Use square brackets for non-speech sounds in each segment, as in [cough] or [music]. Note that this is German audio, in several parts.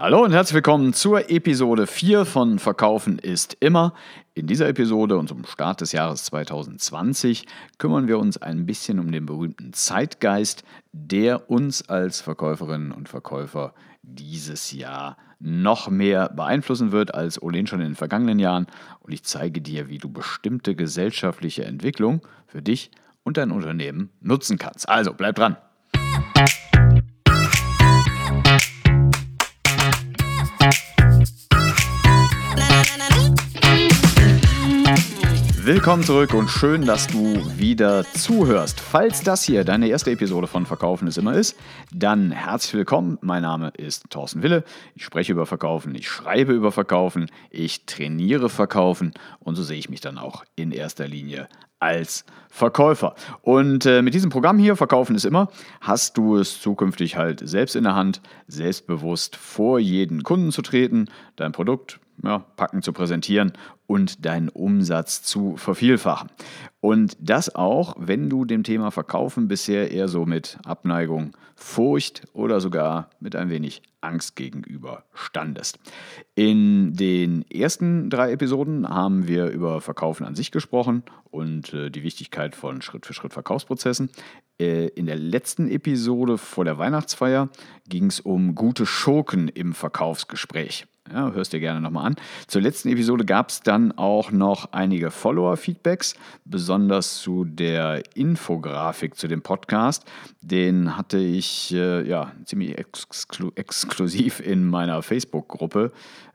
Hallo und herzlich willkommen zur Episode 4 von Verkaufen ist immer. In dieser Episode und zum Start des Jahres 2020 kümmern wir uns ein bisschen um den berühmten Zeitgeist, der uns als Verkäuferinnen und Verkäufer dieses Jahr noch mehr beeinflussen wird als ohnehin schon in den vergangenen Jahren. Und ich zeige dir, wie du bestimmte gesellschaftliche Entwicklung für dich und dein Unternehmen nutzen kannst. Also bleib dran. Willkommen zurück und schön, dass du wieder zuhörst. Falls das hier deine erste Episode von Verkaufen ist immer ist, dann herzlich willkommen. Mein Name ist Thorsten Wille. Ich spreche über Verkaufen, ich schreibe über Verkaufen, ich trainiere Verkaufen und so sehe ich mich dann auch in erster Linie als Verkäufer. Und äh, mit diesem Programm hier, Verkaufen ist immer, hast du es zukünftig halt selbst in der Hand, selbstbewusst vor jeden Kunden zu treten, dein Produkt ja, packen zu präsentieren und deinen Umsatz zu vervielfachen. Und das auch, wenn du dem Thema Verkaufen bisher eher so mit Abneigung, Furcht oder sogar mit ein wenig Angst gegenüber standest. In den ersten drei Episoden haben wir über Verkaufen an sich gesprochen und äh, die Wichtigkeit von Schritt-für-Schritt-Verkaufsprozessen. Äh, in der letzten Episode vor der Weihnachtsfeier ging es um gute Schurken im Verkaufsgespräch. Ja, hörst dir gerne nochmal an. Zur letzten Episode gab es dann auch noch einige Follower-Feedbacks, besonders zu der Infografik zu dem Podcast. Den hatte ich äh, ja, ziemlich exklu exklusiv in meiner Facebook-Gruppe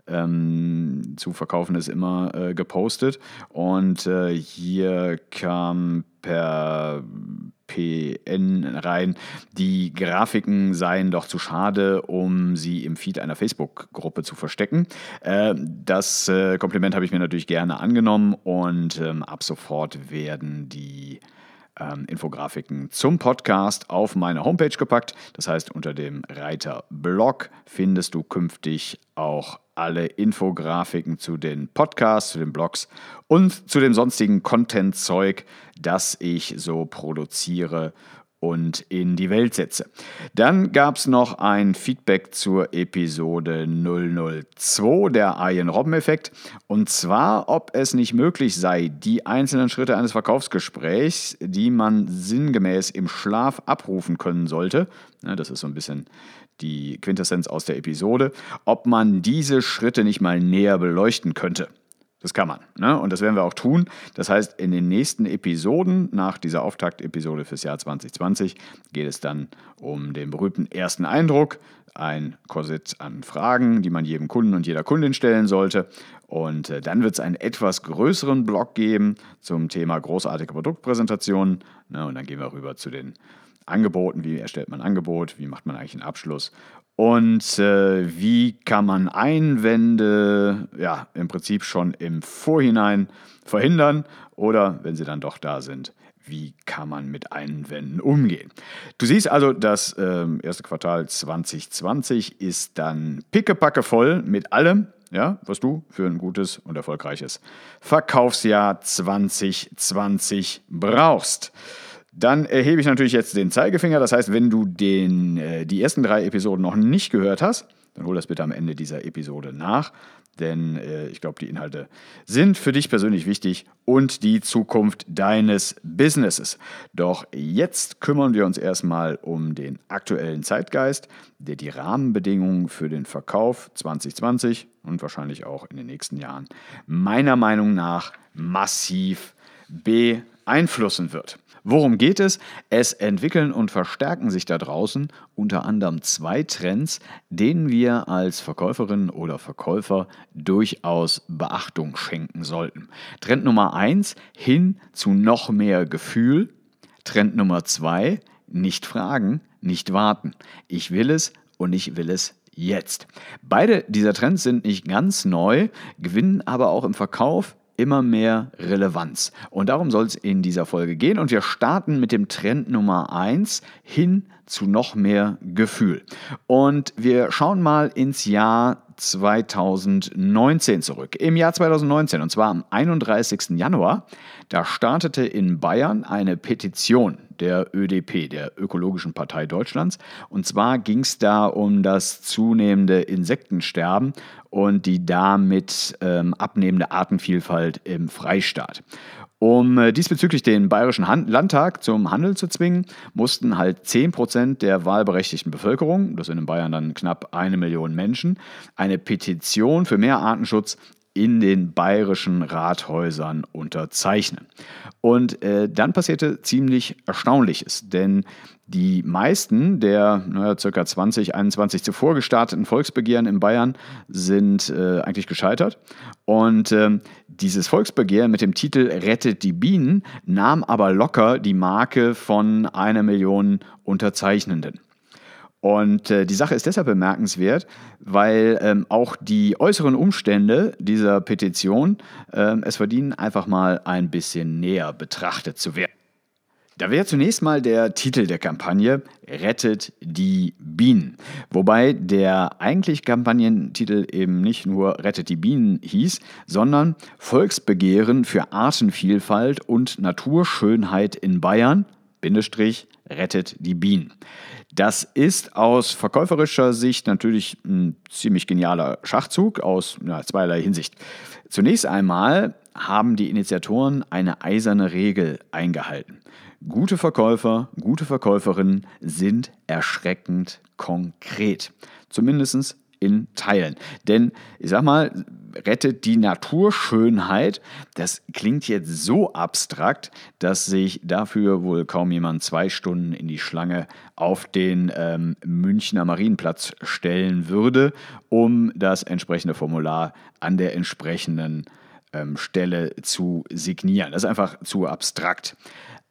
ähm, zu verkaufen ist immer äh, gepostet. Und äh, hier kam per PN rein, die Grafiken seien doch zu schade, um sie im Feed einer Facebook-Gruppe zu verstecken. Äh, das äh, Kompliment habe ich mir natürlich gerne angenommen und ähm, ab sofort werden die ähm, Infografiken zum Podcast auf meine Homepage gepackt. Das heißt, unter dem Reiter Blog findest du künftig auch alle Infografiken zu den Podcasts, zu den Blogs und zu dem sonstigen Content-Zeug, das ich so produziere und in die Welt setze. Dann gab es noch ein Feedback zur Episode 002, der Arjen-Robben-Effekt. Und zwar, ob es nicht möglich sei, die einzelnen Schritte eines Verkaufsgesprächs, die man sinngemäß im Schlaf abrufen können sollte, das ist so ein bisschen die Quintessenz aus der Episode, ob man diese Schritte nicht mal näher beleuchten könnte. Das kann man. Ne? Und das werden wir auch tun. Das heißt, in den nächsten Episoden, nach dieser Auftakt-Episode fürs Jahr 2020, geht es dann um den berühmten ersten Eindruck, ein Korsett an Fragen, die man jedem Kunden und jeder Kundin stellen sollte. Und äh, dann wird es einen etwas größeren Blog geben zum Thema großartige Produktpräsentationen. Ne? Und dann gehen wir rüber zu den Angeboten, wie erstellt man ein Angebot, wie macht man eigentlich einen Abschluss und äh, wie kann man Einwände ja im Prinzip schon im Vorhinein verhindern oder wenn sie dann doch da sind, wie kann man mit Einwänden umgehen. Du siehst also, das äh, erste Quartal 2020 ist dann pickepacke voll mit allem, ja, was du für ein gutes und erfolgreiches Verkaufsjahr 2020 brauchst. Dann erhebe ich natürlich jetzt den Zeigefinger. Das heißt, wenn du den, äh, die ersten drei Episoden noch nicht gehört hast, dann hol das bitte am Ende dieser Episode nach. Denn äh, ich glaube, die Inhalte sind für dich persönlich wichtig und die Zukunft deines Businesses. Doch jetzt kümmern wir uns erstmal um den aktuellen Zeitgeist, der die Rahmenbedingungen für den Verkauf 2020 und wahrscheinlich auch in den nächsten Jahren meiner Meinung nach massiv beeinflussen wird. Worum geht es? Es entwickeln und verstärken sich da draußen unter anderem zwei Trends, denen wir als Verkäuferinnen oder Verkäufer durchaus Beachtung schenken sollten. Trend Nummer eins hin zu noch mehr Gefühl. Trend Nummer zwei nicht fragen, nicht warten. Ich will es und ich will es jetzt. Beide dieser Trends sind nicht ganz neu, gewinnen aber auch im Verkauf immer mehr Relevanz. Und darum soll es in dieser Folge gehen. Und wir starten mit dem Trend Nummer 1 hin zu noch mehr Gefühl. Und wir schauen mal ins Jahr 2019 zurück. Im Jahr 2019, und zwar am 31. Januar, da startete in Bayern eine Petition der ÖDP, der Ökologischen Partei Deutschlands. Und zwar ging es da um das zunehmende Insektensterben und die damit ähm, abnehmende Artenvielfalt im Freistaat. Um äh, diesbezüglich den Bayerischen Landtag zum Handeln zu zwingen, mussten halt 10% der wahlberechtigten Bevölkerung, das sind in Bayern dann knapp eine Million Menschen, eine Petition für mehr Artenschutz in den bayerischen Rathäusern unterzeichnen. Und äh, dann passierte ziemlich Erstaunliches, denn die meisten der naja, ca. 20, 21 zuvor gestarteten Volksbegehren in Bayern sind äh, eigentlich gescheitert. Und äh, dieses Volksbegehren mit dem Titel Rettet die Bienen nahm aber locker die Marke von einer Million Unterzeichnenden. Und äh, die Sache ist deshalb bemerkenswert, weil ähm, auch die äußeren Umstände dieser Petition ähm, es verdienen, einfach mal ein bisschen näher betrachtet zu werden. Da wäre zunächst mal der Titel der Kampagne Rettet die Bienen. Wobei der eigentliche Kampagnentitel eben nicht nur Rettet die Bienen hieß, sondern Volksbegehren für Artenvielfalt und Naturschönheit in Bayern, Bindestrich, rettet die Bienen. Das ist aus verkäuferischer Sicht natürlich ein ziemlich genialer Schachzug aus ja, zweierlei Hinsicht. Zunächst einmal haben die Initiatoren eine eiserne Regel eingehalten. Gute Verkäufer, gute Verkäuferinnen sind erschreckend konkret. Zumindest in Teilen. Denn ich sag mal, rettet die Naturschönheit, das klingt jetzt so abstrakt, dass sich dafür wohl kaum jemand zwei Stunden in die Schlange auf den ähm, Münchner Marienplatz stellen würde, um das entsprechende Formular an der entsprechenden ähm, Stelle zu signieren. Das ist einfach zu abstrakt.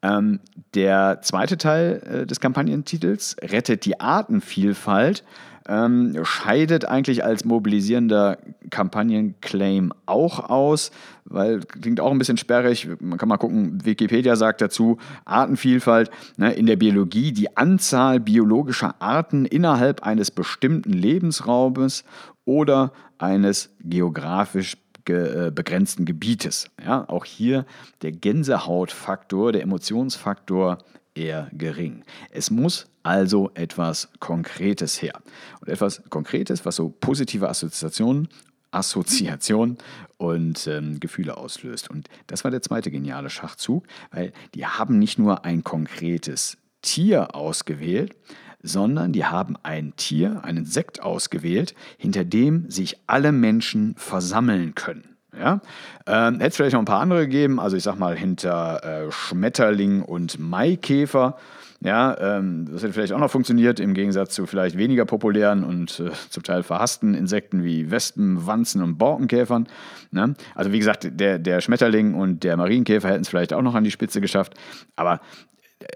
Ähm, der zweite Teil äh, des Kampagnentitels, Rettet die Artenvielfalt, ähm, scheidet eigentlich als mobilisierender Kampagnenclaim auch aus, weil klingt auch ein bisschen sperrig. Man kann mal gucken, Wikipedia sagt dazu, Artenvielfalt ne, in der Biologie, die Anzahl biologischer Arten innerhalb eines bestimmten Lebensraumes oder eines geografisch äh, begrenzten Gebietes. Ja, auch hier der Gänsehautfaktor, der Emotionsfaktor eher gering. Es muss also etwas Konkretes her. Und etwas Konkretes, was so positive Assoziationen, Assoziationen und ähm, Gefühle auslöst. Und das war der zweite geniale Schachzug, weil die haben nicht nur ein konkretes Tier ausgewählt, sondern die haben ein Tier, einen Insekt ausgewählt, hinter dem sich alle Menschen versammeln können. Ja? Ähm, Hätte es vielleicht noch ein paar andere gegeben, also ich sag mal hinter äh, Schmetterling und Maikäfer. Ja, ähm, das hätte vielleicht auch noch funktioniert, im Gegensatz zu vielleicht weniger populären und äh, zum Teil verhassten Insekten wie Wespen, Wanzen und Borkenkäfern. Ne? Also wie gesagt, der, der Schmetterling und der Marienkäfer hätten es vielleicht auch noch an die Spitze geschafft. Aber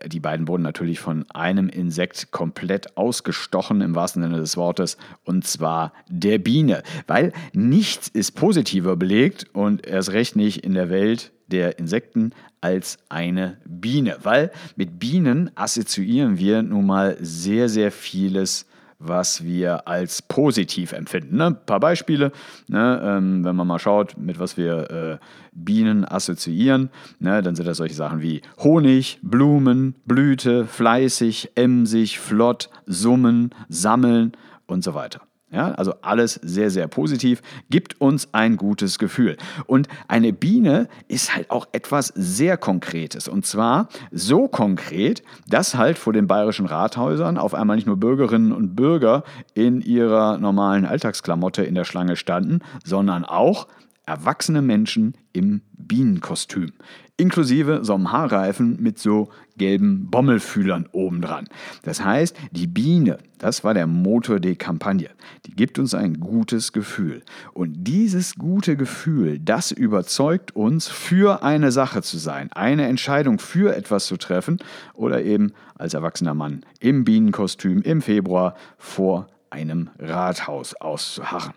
die beiden wurden natürlich von einem Insekt komplett ausgestochen, im wahrsten Sinne des Wortes, und zwar der Biene. Weil nichts ist positiver belegt und erst recht nicht in der Welt der Insekten als eine Biene. Weil mit Bienen assoziieren wir nun mal sehr, sehr vieles was wir als positiv empfinden. Ne? Ein paar Beispiele, ne? ähm, wenn man mal schaut, mit was wir äh, Bienen assoziieren, ne? dann sind das solche Sachen wie Honig, Blumen, Blüte, fleißig, emsig, flott, summen, sammeln und so weiter. Ja, also alles sehr, sehr positiv, gibt uns ein gutes Gefühl. Und eine Biene ist halt auch etwas sehr Konkretes. Und zwar so konkret, dass halt vor den bayerischen Rathäusern auf einmal nicht nur Bürgerinnen und Bürger in ihrer normalen Alltagsklamotte in der Schlange standen, sondern auch erwachsene Menschen im Bienenkostüm inklusive so einem Haarreifen mit so gelben Bommelfühlern obendran. Das heißt, die Biene, das war der Motor der Kampagne, die gibt uns ein gutes Gefühl. Und dieses gute Gefühl, das überzeugt uns, für eine Sache zu sein, eine Entscheidung für etwas zu treffen oder eben als erwachsener Mann im Bienenkostüm im Februar vor einem Rathaus auszuharren.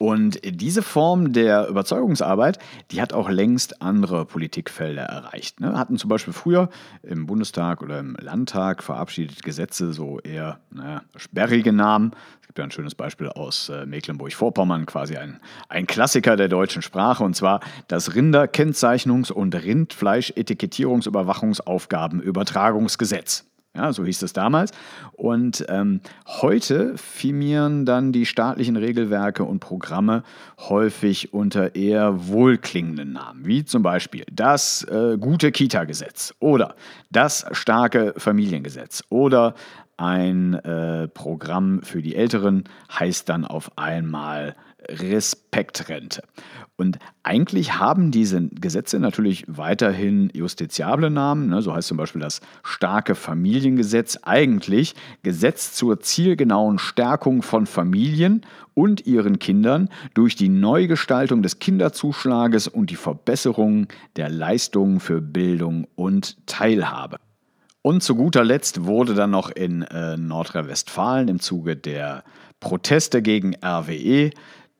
Und diese Form der Überzeugungsarbeit, die hat auch längst andere Politikfelder erreicht. Ne? Hatten zum Beispiel früher im Bundestag oder im Landtag verabschiedet Gesetze so eher naja, sperrige Namen. Es gibt ja ein schönes Beispiel aus äh, Mecklenburg-Vorpommern, quasi ein, ein Klassiker der deutschen Sprache, und zwar das Rinderkennzeichnungs- und Rindfleischetikettierungsüberwachungsaufgabenübertragungsgesetz. Ja, so hieß es damals. Und ähm, heute firmieren dann die staatlichen Regelwerke und Programme häufig unter eher wohlklingenden Namen, wie zum Beispiel das äh, gute Kita-Gesetz oder das starke Familiengesetz oder ein äh, Programm für die Älteren heißt dann auf einmal Respektrente. Und eigentlich haben diese Gesetze natürlich weiterhin justiziable Namen. Ne? So heißt zum Beispiel das starke Familiengesetz eigentlich Gesetz zur zielgenauen Stärkung von Familien und ihren Kindern durch die Neugestaltung des Kinderzuschlages und die Verbesserung der Leistungen für Bildung und Teilhabe. Und zu guter Letzt wurde dann noch in äh, Nordrhein-Westfalen im Zuge der Proteste gegen RWE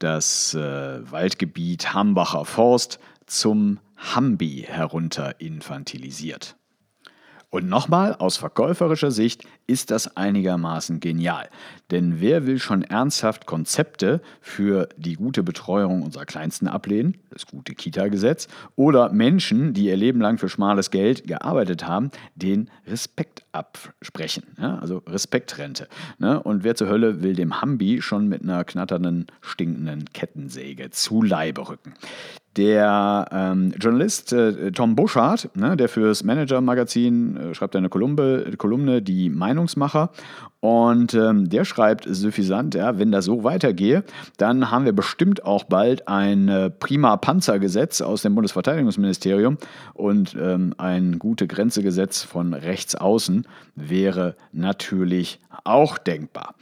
das äh, Waldgebiet Hambacher Forst zum Hambi herunter-infantilisiert. Und nochmal, aus verkäuferischer Sicht ist das einigermaßen genial. Denn wer will schon ernsthaft Konzepte für die gute Betreuung unserer Kleinsten ablehnen, das gute Kita-Gesetz, oder Menschen, die ihr Leben lang für schmales Geld gearbeitet haben, den Respekt absprechen, ja, also Respektrente. Ne? Und wer zur Hölle will dem Hambi schon mit einer knatternden, stinkenden Kettensäge zu Leibe rücken? Der ähm, Journalist äh, Tom Buschardt, ne, der fürs Manager-Magazin äh, schreibt eine Kolumne, Kolumne Die Meinungsmacher. Und ähm, der schreibt suffisant, ja, wenn das so weitergehe, dann haben wir bestimmt auch bald ein äh, prima Panzergesetz aus dem Bundesverteidigungsministerium und ähm, ein gute Grenzegesetz von rechts außen wäre natürlich auch denkbar.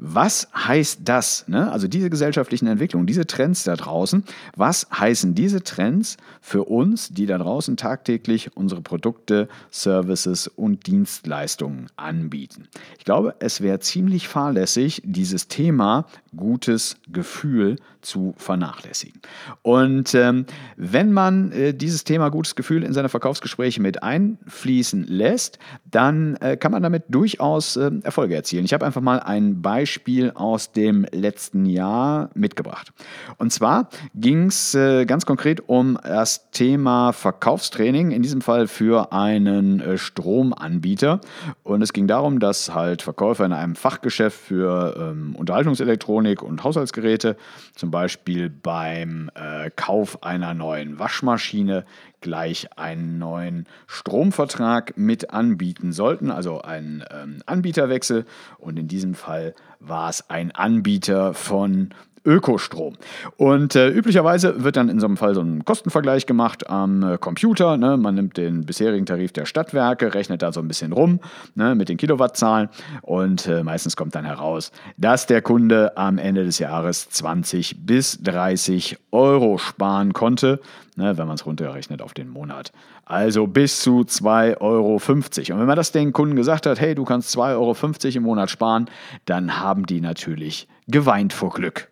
Was heißt das? Ne? Also diese gesellschaftlichen Entwicklungen, diese Trends da draußen, was heißen diese Trends für uns, die da draußen tagtäglich unsere Produkte, Services und Dienstleistungen anbieten? Ich glaube, es wäre ziemlich fahrlässig, dieses Thema gutes Gefühl zu vernachlässigen. Und ähm, wenn man äh, dieses Thema gutes Gefühl in seine Verkaufsgespräche mit einfließen lässt, dann äh, kann man damit durchaus äh, Erfolge erzielen. Ich habe einfach mal ein Beispiel aus dem letzten Jahr mitgebracht. Und zwar ging es äh, ganz konkret um das Thema Verkaufstraining, in diesem Fall für einen äh, Stromanbieter. Und es ging darum, dass halt Verkäufer in einem Fachgeschäft für ähm, Unterhaltungselektronik und Haushaltsgeräte zum Beispiel Beispiel beim äh, Kauf einer neuen Waschmaschine gleich einen neuen Stromvertrag mit anbieten sollten, also einen ähm, Anbieterwechsel. Und in diesem Fall war es ein Anbieter von Ökostrom. Und äh, üblicherweise wird dann in so einem Fall so ein Kostenvergleich gemacht am äh, Computer. Ne? Man nimmt den bisherigen Tarif der Stadtwerke, rechnet da so ein bisschen rum ne? mit den Kilowattzahlen und äh, meistens kommt dann heraus, dass der Kunde am Ende des Jahres 20 bis 30 Euro sparen konnte, ne? wenn man es runterrechnet auf den Monat. Also bis zu 2,50 Euro. Und wenn man das den Kunden gesagt hat, hey, du kannst 2,50 Euro im Monat sparen, dann haben die natürlich geweint vor Glück.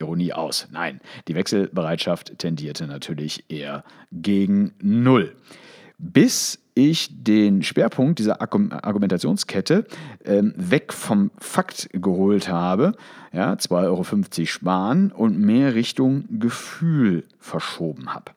Ironie aus. Nein, die Wechselbereitschaft tendierte natürlich eher gegen Null. Bis ich den Schwerpunkt dieser Argumentationskette ähm, weg vom Fakt geholt habe, ja, 2,50 Euro sparen und mehr Richtung Gefühl verschoben habe.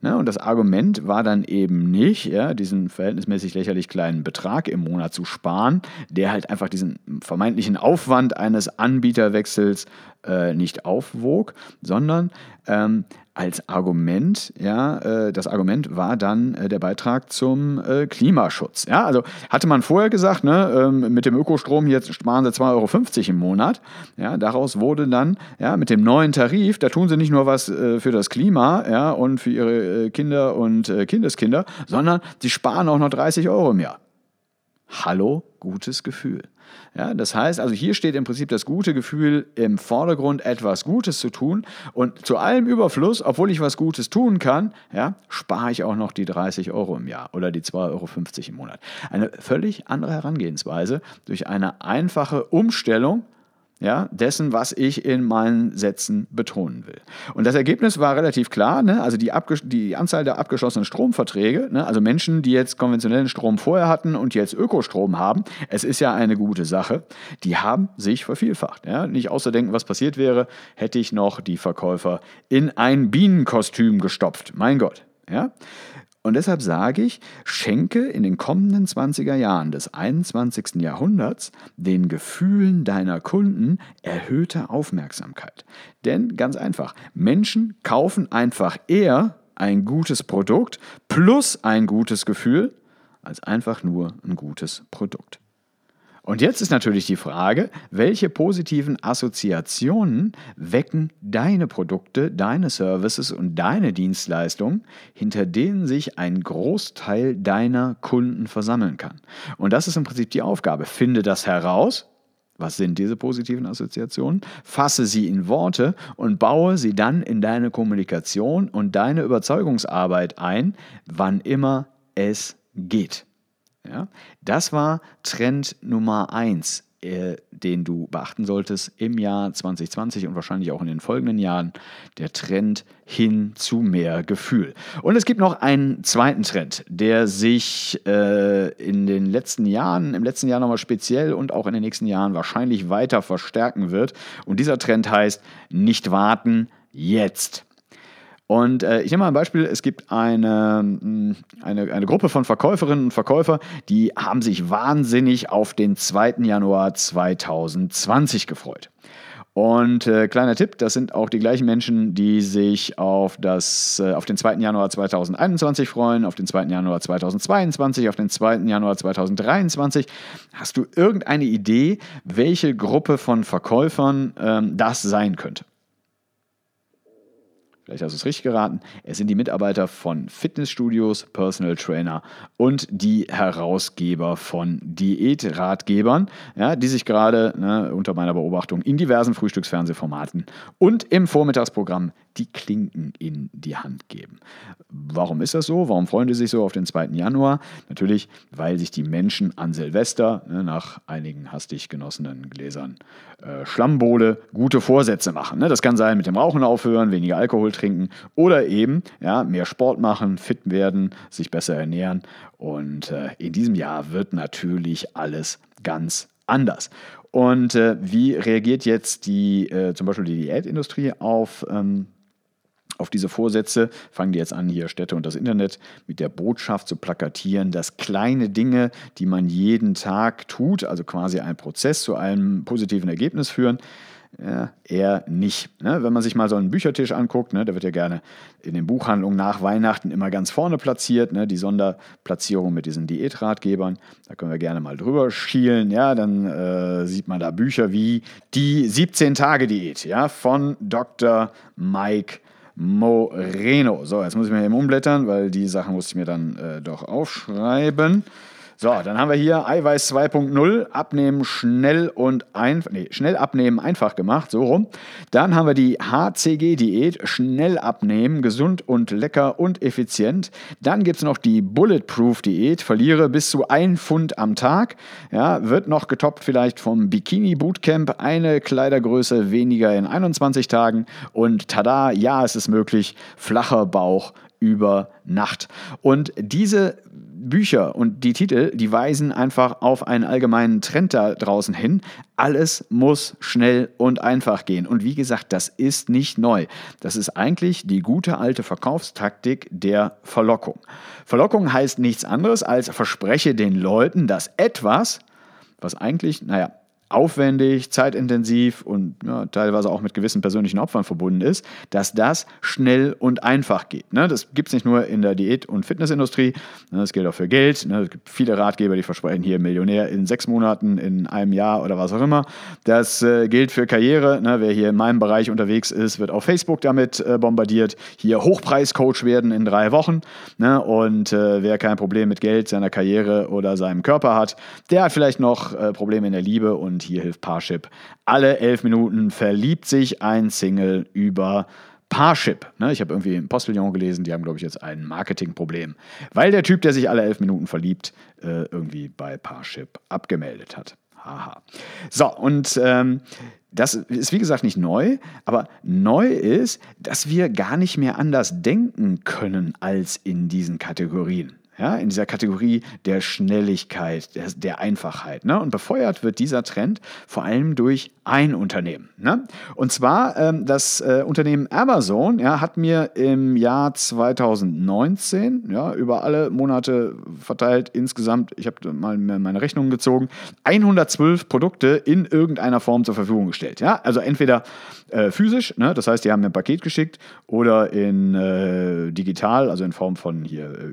Ne, und das Argument war dann eben nicht, ja, diesen verhältnismäßig lächerlich kleinen Betrag im Monat zu sparen, der halt einfach diesen vermeintlichen Aufwand eines Anbieterwechsels äh, nicht aufwog, sondern ähm, als Argument, ja, äh, das Argument war dann äh, der Beitrag zum äh, Klimaschutz. Ja, also hatte man vorher gesagt, ne, ähm, mit dem Ökostrom jetzt sparen sie 2,50 Euro im Monat. Ja, daraus wurde dann, ja, mit dem neuen Tarif, da tun sie nicht nur was äh, für das Klima, ja, und für ihre Kinder und Kindeskinder, sondern sie sparen auch noch 30 Euro im Jahr. Hallo, gutes Gefühl. Ja, das heißt, also hier steht im Prinzip das gute Gefühl im Vordergrund, etwas Gutes zu tun. Und zu allem Überfluss, obwohl ich was Gutes tun kann, ja, spare ich auch noch die 30 Euro im Jahr oder die 2,50 Euro im Monat. Eine völlig andere Herangehensweise durch eine einfache Umstellung ja, dessen, was ich in meinen Sätzen betonen will. Und das Ergebnis war relativ klar, ne? also die, die, Anzahl der abgeschlossenen Stromverträge, ne? also Menschen, die jetzt konventionellen Strom vorher hatten und jetzt Ökostrom haben, es ist ja eine gute Sache, die haben sich vervielfacht. Ja? Nicht auszudenken, was passiert wäre, hätte ich noch die Verkäufer in ein Bienenkostüm gestopft. Mein Gott. Ja? Und deshalb sage ich, schenke in den kommenden 20er Jahren des 21. Jahrhunderts den Gefühlen deiner Kunden erhöhte Aufmerksamkeit. Denn ganz einfach, Menschen kaufen einfach eher ein gutes Produkt plus ein gutes Gefühl als einfach nur ein gutes Produkt. Und jetzt ist natürlich die Frage, welche positiven Assoziationen wecken deine Produkte, deine Services und deine Dienstleistungen, hinter denen sich ein Großteil deiner Kunden versammeln kann. Und das ist im Prinzip die Aufgabe. Finde das heraus, was sind diese positiven Assoziationen? Fasse sie in Worte und baue sie dann in deine Kommunikation und deine Überzeugungsarbeit ein, wann immer es geht. Ja? Das war Trend Nummer eins, äh, den du beachten solltest im Jahr 2020 und wahrscheinlich auch in den folgenden Jahren. Der Trend hin zu mehr Gefühl. Und es gibt noch einen zweiten Trend, der sich äh, in den letzten Jahren, im letzten Jahr nochmal speziell und auch in den nächsten Jahren wahrscheinlich weiter verstärken wird. Und dieser Trend heißt, nicht warten, jetzt. Und äh, ich nehme mal ein Beispiel, es gibt eine, mm, eine, eine Gruppe von Verkäuferinnen und Verkäufer, die haben sich wahnsinnig auf den 2. Januar 2020 gefreut. Und äh, kleiner Tipp, das sind auch die gleichen Menschen, die sich auf, das, äh, auf den 2. Januar 2021 freuen, auf den 2. Januar 2022, auf den 2. Januar 2023. Hast du irgendeine Idee, welche Gruppe von Verkäufern ähm, das sein könnte? Vielleicht hast du es richtig geraten, es sind die Mitarbeiter von Fitnessstudios, Personal Trainer und die Herausgeber von Diätratgebern, ja, die sich gerade ne, unter meiner Beobachtung in diversen Frühstücksfernsehformaten und im Vormittagsprogramm die Klinken in die Hand geben. Warum ist das so? Warum freuen die sich so auf den 2. Januar? Natürlich, weil sich die Menschen an Silvester ne, nach einigen hastig genossenen Gläsern äh, Schlammbowle gute Vorsätze machen. Ne? Das kann sein mit dem Rauchen aufhören, weniger Alkohol trinken oder eben ja, mehr Sport machen, fit werden, sich besser ernähren. Und äh, in diesem Jahr wird natürlich alles ganz anders. Und äh, wie reagiert jetzt die, äh, zum Beispiel die Diätindustrie auf ähm, auf diese Vorsätze fangen die jetzt an, hier Städte und das Internet mit der Botschaft zu plakatieren, dass kleine Dinge, die man jeden Tag tut, also quasi ein Prozess zu einem positiven Ergebnis führen, ja, eher nicht. Ne? Wenn man sich mal so einen Büchertisch anguckt, ne, der wird ja gerne in den Buchhandlungen nach Weihnachten immer ganz vorne platziert, ne, die Sonderplatzierung mit diesen Diätratgebern. Da können wir gerne mal drüber schielen. Ja, dann äh, sieht man da Bücher wie die 17-Tage-Diät ja, von Dr. Mike Moreno. So, jetzt muss ich mir eben umblättern, weil die Sachen musste ich mir dann äh, doch aufschreiben. So, dann haben wir hier Eiweiß 2.0, abnehmen schnell und einfach, nee, schnell abnehmen einfach gemacht, so rum. Dann haben wir die HCG-Diät, schnell abnehmen, gesund und lecker und effizient. Dann gibt es noch die Bulletproof-Diät, verliere bis zu ein Pfund am Tag. Ja, wird noch getoppt vielleicht vom Bikini-Bootcamp, eine Kleidergröße weniger in 21 Tagen. Und tada, ja, es ist möglich, flacher Bauch über Nacht. Und diese Bücher und die Titel, die weisen einfach auf einen allgemeinen Trend da draußen hin. Alles muss schnell und einfach gehen. Und wie gesagt, das ist nicht neu. Das ist eigentlich die gute alte Verkaufstaktik der Verlockung. Verlockung heißt nichts anderes als verspreche den Leuten, dass etwas, was eigentlich, naja, aufwendig, zeitintensiv und ja, teilweise auch mit gewissen persönlichen Opfern verbunden ist, dass das schnell und einfach geht. Ne? Das gibt es nicht nur in der Diät- und Fitnessindustrie, ne? das gilt auch für Geld. Ne? Es gibt viele Ratgeber, die versprechen hier Millionär in sechs Monaten, in einem Jahr oder was auch immer. Das äh, gilt für Karriere. Ne? Wer hier in meinem Bereich unterwegs ist, wird auf Facebook damit äh, bombardiert. Hier Hochpreiscoach werden in drei Wochen. Ne? Und äh, wer kein Problem mit Geld, seiner Karriere oder seinem Körper hat, der hat vielleicht noch äh, Probleme in der Liebe und hier hilft Parship. Alle elf Minuten verliebt sich ein Single über Parship. Ne, ich habe irgendwie im Postillon gelesen, die haben, glaube ich, jetzt ein Marketingproblem, weil der Typ, der sich alle elf Minuten verliebt, äh, irgendwie bei Parship abgemeldet hat. Haha. So, und ähm, das ist wie gesagt nicht neu, aber neu ist, dass wir gar nicht mehr anders denken können als in diesen Kategorien ja, in dieser Kategorie der Schnelligkeit, der, der Einfachheit. Ne? Und befeuert wird dieser Trend vor allem durch ein Unternehmen. Ne? Und zwar ähm, das äh, Unternehmen Amazon ja, hat mir im Jahr 2019 ja, über alle Monate verteilt insgesamt, ich habe mal meine Rechnungen gezogen, 112 Produkte in irgendeiner Form zur Verfügung gestellt. Ja? Also entweder äh, physisch, ne? das heißt, die haben mir ein Paket geschickt oder in äh, digital, also in Form von hier äh,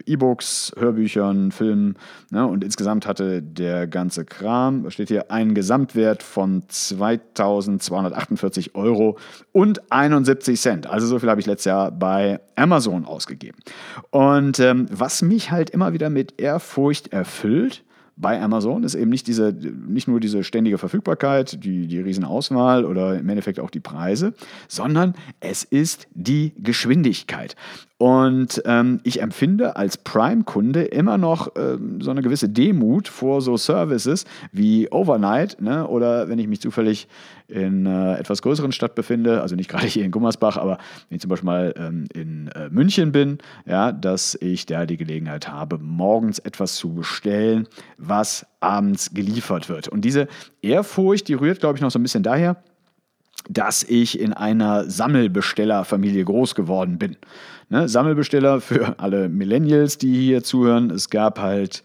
Hörbüchern, Filmen. Ne? Und insgesamt hatte der ganze Kram, steht hier, einen Gesamtwert von 2248 Euro und 71 Cent. Also so viel habe ich letztes Jahr bei Amazon ausgegeben. Und ähm, was mich halt immer wieder mit Ehrfurcht erfüllt, bei Amazon ist eben nicht, diese, nicht nur diese ständige Verfügbarkeit, die, die Riesenauswahl oder im Endeffekt auch die Preise, sondern es ist die Geschwindigkeit. Und ähm, ich empfinde als Prime-Kunde immer noch ähm, so eine gewisse Demut vor so Services wie Overnight ne? oder wenn ich mich zufällig in einer äh, etwas größeren Stadt befinde, also nicht [laughs] gerade hier in Gummersbach, aber wenn ich zum Beispiel mal ähm, in äh, München bin, ja, dass ich da die Gelegenheit habe, morgens etwas zu bestellen, was abends geliefert wird. Und diese Ehrfurcht, die rührt, glaube ich, noch so ein bisschen daher, dass ich in einer Sammelbestellerfamilie groß geworden bin. Ne, Sammelbesteller für alle Millennials, die hier zuhören. Es gab halt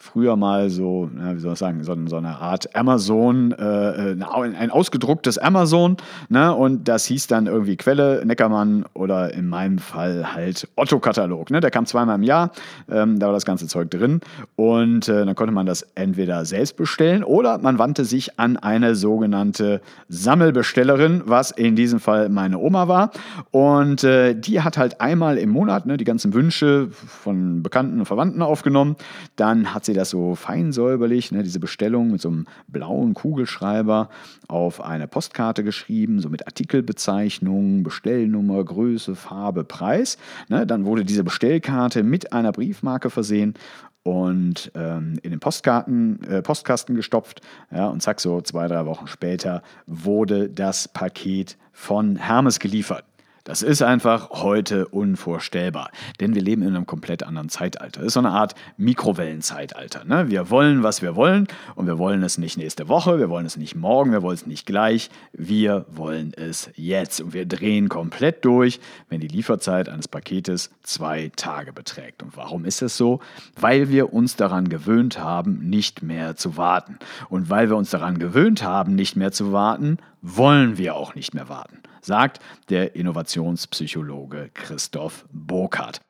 früher mal so, ja, wie soll ich sagen, so, so eine Art Amazon, äh, äh ein ausgedrucktes Amazon, ne? Und das hieß dann irgendwie Quelle, Neckermann oder in meinem Fall halt Otto-Katalog. Ne? Der kam zweimal im Jahr, ähm, da war das ganze Zeug drin. Und äh, dann konnte man das entweder selbst bestellen oder man wandte sich an eine sogenannte Sammelbestellerin, was in diesem Fall meine Oma war. Und äh, die hat halt einmal im Monat ne, die ganzen Wünsche von Bekannten und Verwandten aufgenommen. Dann hat sie das so fein säuberlich, ne, diese Bestellung mit so einem blauen Kugelschreiber auf eine Postkarte geschrieben, so mit Artikelbezeichnung, Bestellnummer, Größe, Farbe, Preis. Ne, dann wurde diese Bestellkarte mit einer Briefmarke versehen und ähm, in den Postkarten, äh, Postkasten gestopft. Ja, und zack, so zwei, drei Wochen später wurde das Paket von Hermes geliefert. Das ist einfach heute unvorstellbar, denn wir leben in einem komplett anderen Zeitalter. Das ist so eine Art Mikrowellenzeitalter. Ne? Wir wollen, was wir wollen und wir wollen es nicht nächste Woche, wir wollen es nicht morgen, wir wollen es nicht gleich, wir wollen es jetzt. Und wir drehen komplett durch, wenn die Lieferzeit eines Paketes zwei Tage beträgt. Und warum ist das so? Weil wir uns daran gewöhnt haben, nicht mehr zu warten. Und weil wir uns daran gewöhnt haben, nicht mehr zu warten, wollen wir auch nicht mehr warten sagt der Innovationspsychologe Christoph Burkhardt.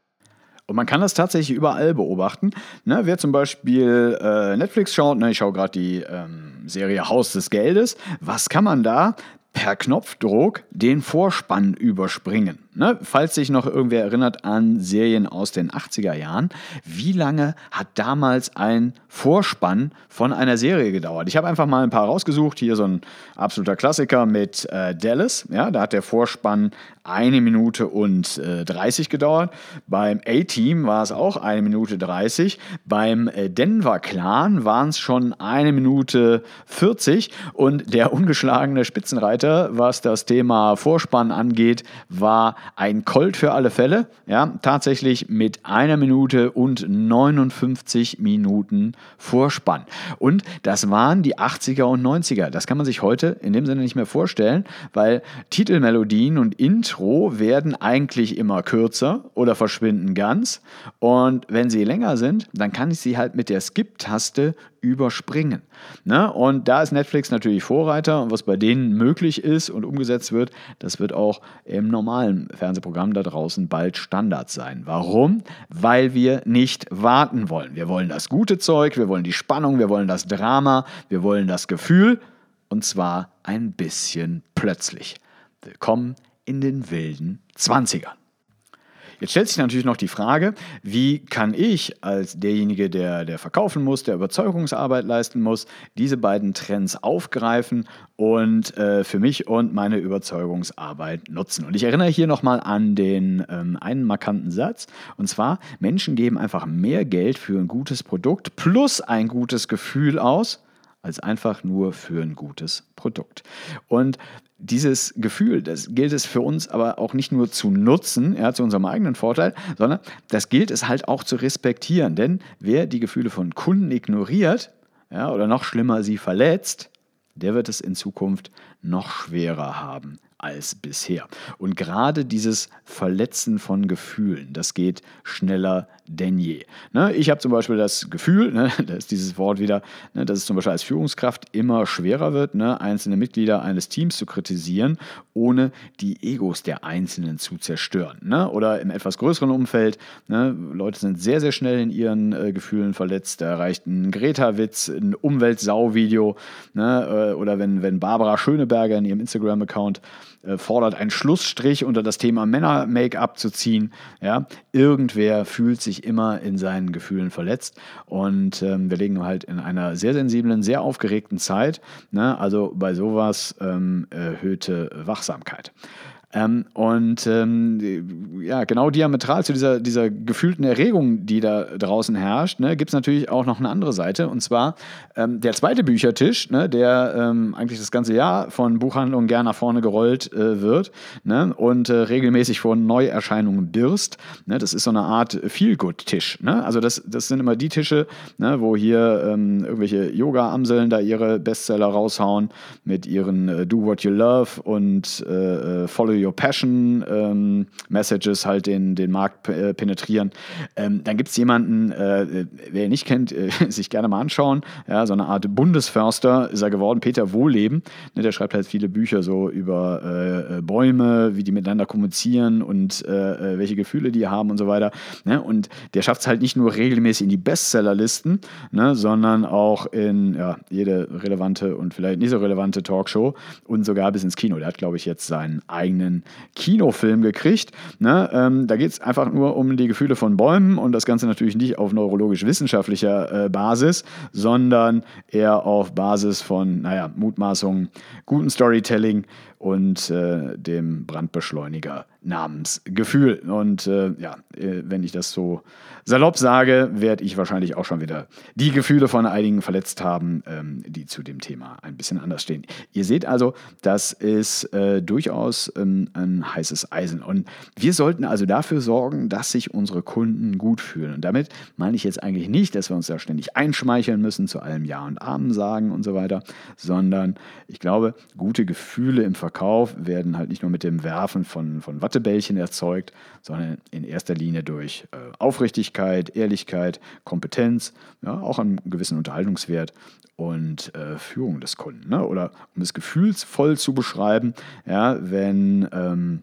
Und man kann das tatsächlich überall beobachten. Ne, wer zum Beispiel äh, Netflix schaut, ne, ich schaue gerade die ähm, Serie Haus des Geldes, was kann man da per Knopfdruck den Vorspann überspringen? Ne? Falls sich noch irgendwer erinnert an Serien aus den 80er Jahren, wie lange hat damals ein Vorspann von einer Serie gedauert? Ich habe einfach mal ein paar rausgesucht. Hier so ein absoluter Klassiker mit äh, Dallas. Ja, da hat der Vorspann eine Minute und äh, 30 gedauert. Beim A-Team war es auch eine Minute 30. Beim äh, Denver Clan waren es schon eine Minute 40. Und der ungeschlagene Spitzenreiter, was das Thema Vorspann angeht, war ein Colt für alle Fälle, ja, tatsächlich mit einer Minute und 59 Minuten Vorspann. Und das waren die 80er und 90er. Das kann man sich heute in dem Sinne nicht mehr vorstellen, weil Titelmelodien und Intro werden eigentlich immer kürzer oder verschwinden ganz. Und wenn sie länger sind, dann kann ich sie halt mit der Skip-Taste überspringen. Ne? Und da ist Netflix natürlich Vorreiter und was bei denen möglich ist und umgesetzt wird, das wird auch im normalen Fernsehprogramm da draußen bald Standard sein. Warum? Weil wir nicht warten wollen. Wir wollen das gute Zeug, wir wollen die Spannung, wir wollen das Drama, wir wollen das Gefühl und zwar ein bisschen plötzlich. Willkommen in den wilden Zwanzigern. Jetzt stellt sich natürlich noch die Frage, wie kann ich als derjenige, der, der verkaufen muss, der Überzeugungsarbeit leisten muss, diese beiden Trends aufgreifen und äh, für mich und meine Überzeugungsarbeit nutzen. Und ich erinnere hier nochmal an den ähm, einen markanten Satz, und zwar, Menschen geben einfach mehr Geld für ein gutes Produkt plus ein gutes Gefühl aus, als einfach nur für ein gutes Produkt. Und dieses Gefühl, das gilt es für uns aber auch nicht nur zu nutzen, ja, zu unserem eigenen Vorteil, sondern das gilt es halt auch zu respektieren. Denn wer die Gefühle von Kunden ignoriert ja, oder noch schlimmer sie verletzt, der wird es in Zukunft noch schwerer haben als bisher. Und gerade dieses Verletzen von Gefühlen, das geht schneller denn je. Ne, ich habe zum Beispiel das Gefühl, ne, [laughs] da ist dieses Wort wieder, ne, dass es zum Beispiel als Führungskraft immer schwerer wird, ne, einzelne Mitglieder eines Teams zu kritisieren, ohne die Egos der Einzelnen zu zerstören. Ne? Oder im etwas größeren Umfeld, ne, Leute sind sehr, sehr schnell in ihren äh, Gefühlen verletzt. Da erreicht ein Greta-Witz, ein Umweltsau-Video ne, äh, oder wenn, wenn Barbara Schöneberger in ihrem Instagram-Account äh, fordert, einen Schlussstrich unter das Thema Männer-Make-up zu ziehen. Ja? Irgendwer fühlt sich immer in seinen Gefühlen verletzt und ähm, wir legen halt in einer sehr sensiblen, sehr aufgeregten Zeit. Ne? Also bei sowas ähm, erhöhte Wachsamkeit. Ähm, und ähm, ja, genau diametral zu dieser, dieser gefühlten Erregung, die da draußen herrscht, ne, gibt es natürlich auch noch eine andere Seite. Und zwar ähm, der zweite Büchertisch, ne, der ähm, eigentlich das ganze Jahr von Buchhandlungen gern nach vorne gerollt äh, wird ne, und äh, regelmäßig vor Neuerscheinungen birst. Ne, das ist so eine Art Feel-Good-Tisch. Ne? Also das, das sind immer die Tische, ne, wo hier ähm, irgendwelche Yoga-Amseln da ihre Bestseller raushauen mit ihren äh, Do What You Love und äh, äh Follow Your Passion ähm, Messages halt den, den Markt äh, penetrieren. Ähm, dann gibt es jemanden, äh, wer ihn nicht kennt, äh, [laughs] sich gerne mal anschauen. Ja, so eine Art Bundesförster ist er geworden, Peter Wohleben. Ne, der schreibt halt viele Bücher so über äh, äh, Bäume, wie die miteinander kommunizieren und äh, welche Gefühle die haben und so weiter. Ne? Und der schafft es halt nicht nur regelmäßig in die Bestsellerlisten, ne, sondern auch in ja, jede relevante und vielleicht nicht so relevante Talkshow und sogar bis ins Kino. Der hat, glaube ich, jetzt seinen eigenen einen Kinofilm gekriegt. Ne? Ähm, da geht es einfach nur um die Gefühle von Bäumen und das Ganze natürlich nicht auf neurologisch-wissenschaftlicher äh, Basis, sondern eher auf Basis von, naja, Mutmaßungen, guten Storytelling und äh, dem Brandbeschleuniger namens Gefühl. Und äh, ja, äh, wenn ich das so salopp sage, werde ich wahrscheinlich auch schon wieder die Gefühle von einigen verletzt haben, ähm, die zu dem Thema ein bisschen anders stehen. Ihr seht also, das ist äh, durchaus ähm, ein heißes Eisen. Und wir sollten also dafür sorgen, dass sich unsere Kunden gut fühlen. Und damit meine ich jetzt eigentlich nicht, dass wir uns da ständig einschmeicheln müssen, zu allem Ja und Amen sagen und so weiter, sondern ich glaube, gute Gefühle im Verkauf werden halt nicht nur mit dem Werfen von, von Wattebällchen erzeugt, sondern in erster Linie durch äh, Aufrichtigkeit, Ehrlichkeit, Kompetenz, ja, auch einen gewissen Unterhaltungswert und äh, Führung des Kunden. Ne? Oder um es gefühlsvoll zu beschreiben, ja, wenn ähm,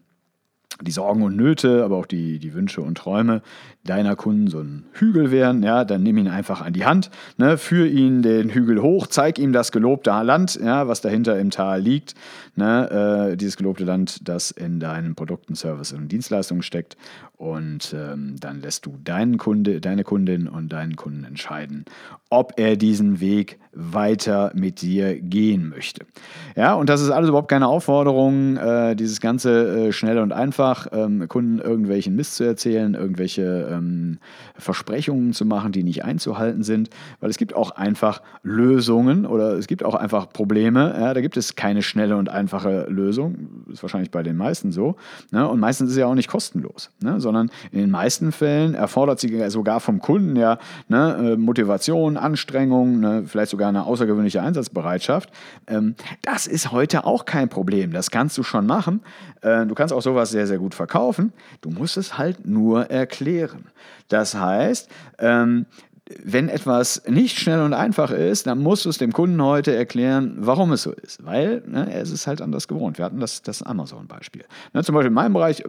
die Sorgen und Nöte, aber auch die, die Wünsche und Träume deiner Kunden so ein Hügel wären, ja, dann nimm ihn einfach an die Hand, ne, führ ihn den Hügel hoch, zeig ihm das gelobte Land, ja, was dahinter im Tal liegt, ne, äh, dieses gelobte Land, das in deinen Produkten, Services und Dienstleistungen steckt und ähm, dann lässt du deinen Kunde, deine Kundin und deinen Kunden entscheiden, ob er diesen Weg weiter mit dir gehen möchte. Ja, und das ist alles überhaupt keine Aufforderung, äh, dieses Ganze äh, schnell und einfach ähm, Kunden irgendwelchen Mist zu erzählen, irgendwelche ähm, Versprechungen zu machen, die nicht einzuhalten sind, weil es gibt auch einfach Lösungen oder es gibt auch einfach Probleme. Ja, da gibt es keine schnelle und einfache Lösung. Ist wahrscheinlich bei den meisten so. Ne? Und meistens ist es ja auch nicht kostenlos, ne? Sondern in den meisten Fällen erfordert sie sogar vom Kunden ja ne, äh, Motivation, Anstrengung, ne, vielleicht sogar eine außergewöhnliche Einsatzbereitschaft. Ähm, das ist heute auch kein Problem. Das kannst du schon machen. Äh, du kannst auch sowas sehr, sehr gut verkaufen. Du musst es halt nur erklären. Das heißt, ähm, wenn etwas nicht schnell und einfach ist, dann musst du es dem Kunden heute erklären, warum es so ist. Weil ne, er ist es halt anders gewohnt. Wir hatten das, das Amazon-Beispiel. Ne, zum Beispiel in meinem Bereich,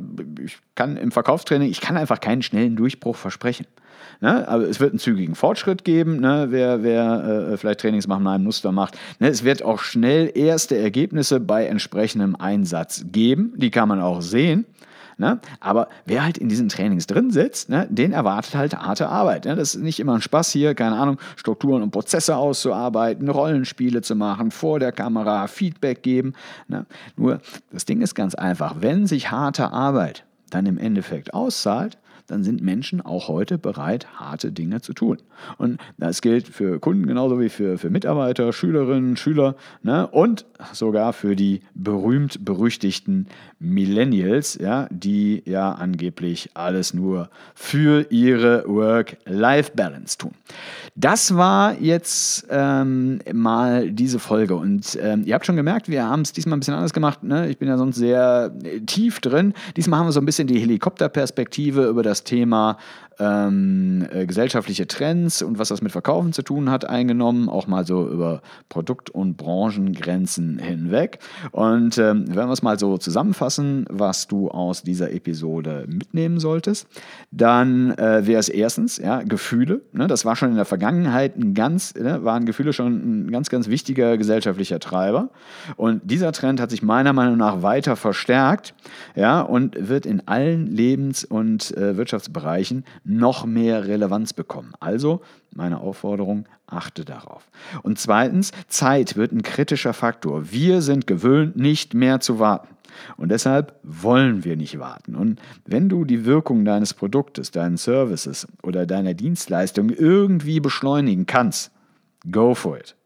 ich kann im Verkaufstraining, ich kann einfach keinen schnellen Durchbruch versprechen. Ne? Aber es wird einen zügigen Fortschritt geben, ne? wer, wer äh, vielleicht Trainings nach einem Muster macht. Ne? Es wird auch schnell erste Ergebnisse bei entsprechendem Einsatz geben. Die kann man auch sehen. Ne? Aber wer halt in diesen Trainings drin sitzt, ne, den erwartet halt harte Arbeit. Ne? Das ist nicht immer ein Spaß hier, keine Ahnung, Strukturen und Prozesse auszuarbeiten, Rollenspiele zu machen, vor der Kamera Feedback geben. Ne? Nur das Ding ist ganz einfach, wenn sich harte Arbeit dann im Endeffekt auszahlt, dann sind Menschen auch heute bereit, harte Dinge zu tun. Und das gilt für Kunden genauso wie für, für Mitarbeiter, Schülerinnen, Schüler ne? und sogar für die berühmt-berüchtigten Millennials, ja, die ja angeblich alles nur für ihre Work-Life-Balance tun. Das war jetzt ähm, mal diese Folge und ähm, ihr habt schon gemerkt, wir haben es diesmal ein bisschen anders gemacht. Ne? Ich bin ja sonst sehr äh, tief drin. Diesmal haben wir so ein bisschen die Helikopterperspektive über das Thema ähm, äh, gesellschaftliche Trends und was das mit Verkaufen zu tun hat, eingenommen, auch mal so über Produkt- und Branchengrenzen hinweg. Und ähm, wenn wir es mal so zusammenfassen, was du aus dieser Episode mitnehmen solltest, dann äh, wäre es erstens ja, Gefühle. Ne? Das war schon in der Vergangenheit ein ganz, ne, waren Gefühle schon ein ganz, ganz wichtiger gesellschaftlicher Treiber. Und dieser Trend hat sich meiner Meinung nach weiter verstärkt ja, und wird in allen Lebens- und äh, Wirtschaftsbereichen noch mehr Relevanz bekommen. Also meine Aufforderung, achte darauf. Und zweitens, Zeit wird ein kritischer Faktor. Wir sind gewöhnt, nicht mehr zu warten. Und deshalb wollen wir nicht warten. Und wenn du die Wirkung deines Produktes, deinen Services oder deiner Dienstleistung irgendwie beschleunigen kannst, go for it.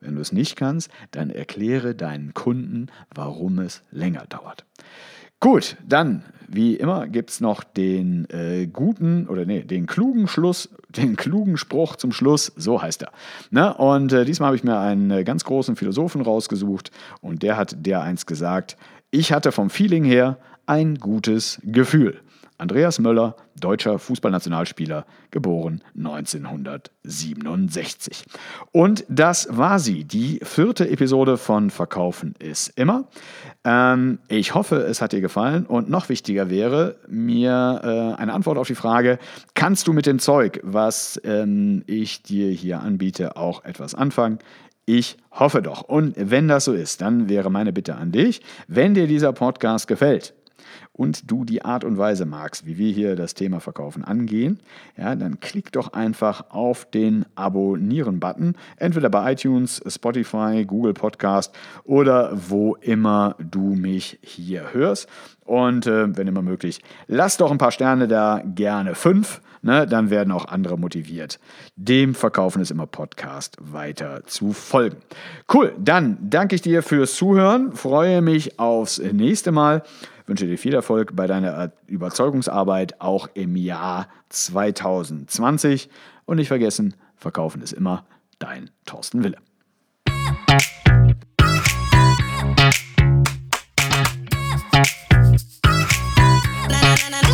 Wenn du es nicht kannst, dann erkläre deinen Kunden, warum es länger dauert. Gut, dann, wie immer, gibt es noch den äh, guten oder nee, den klugen Schluss, [laughs] den klugen Spruch zum Schluss, so heißt er. Ne? Und äh, diesmal habe ich mir einen äh, ganz großen Philosophen rausgesucht und der hat der einst gesagt, ich hatte vom Feeling her ein gutes Gefühl. Andreas Möller, deutscher Fußballnationalspieler, geboren 1967. Und das war sie, die vierte Episode von Verkaufen ist immer. Ähm, ich hoffe, es hat dir gefallen und noch wichtiger wäre mir äh, eine Antwort auf die Frage, kannst du mit dem Zeug, was ähm, ich dir hier anbiete, auch etwas anfangen? Ich hoffe doch. Und wenn das so ist, dann wäre meine Bitte an dich, wenn dir dieser Podcast gefällt, und du die Art und Weise magst, wie wir hier das Thema Verkaufen angehen, ja, dann klick doch einfach auf den Abonnieren-Button, entweder bei iTunes, Spotify, Google Podcast oder wo immer du mich hier hörst. Und äh, wenn immer möglich, lass doch ein paar Sterne da, gerne fünf. Ne, dann werden auch andere motiviert, dem Verkaufen ist immer Podcast weiter zu folgen. Cool, dann danke ich dir fürs Zuhören, freue mich aufs nächste Mal wünsche dir viel Erfolg Erfolg bei deiner Überzeugungsarbeit auch im Jahr 2020. Und nicht vergessen, verkaufen ist immer dein Thorsten Wille. na na na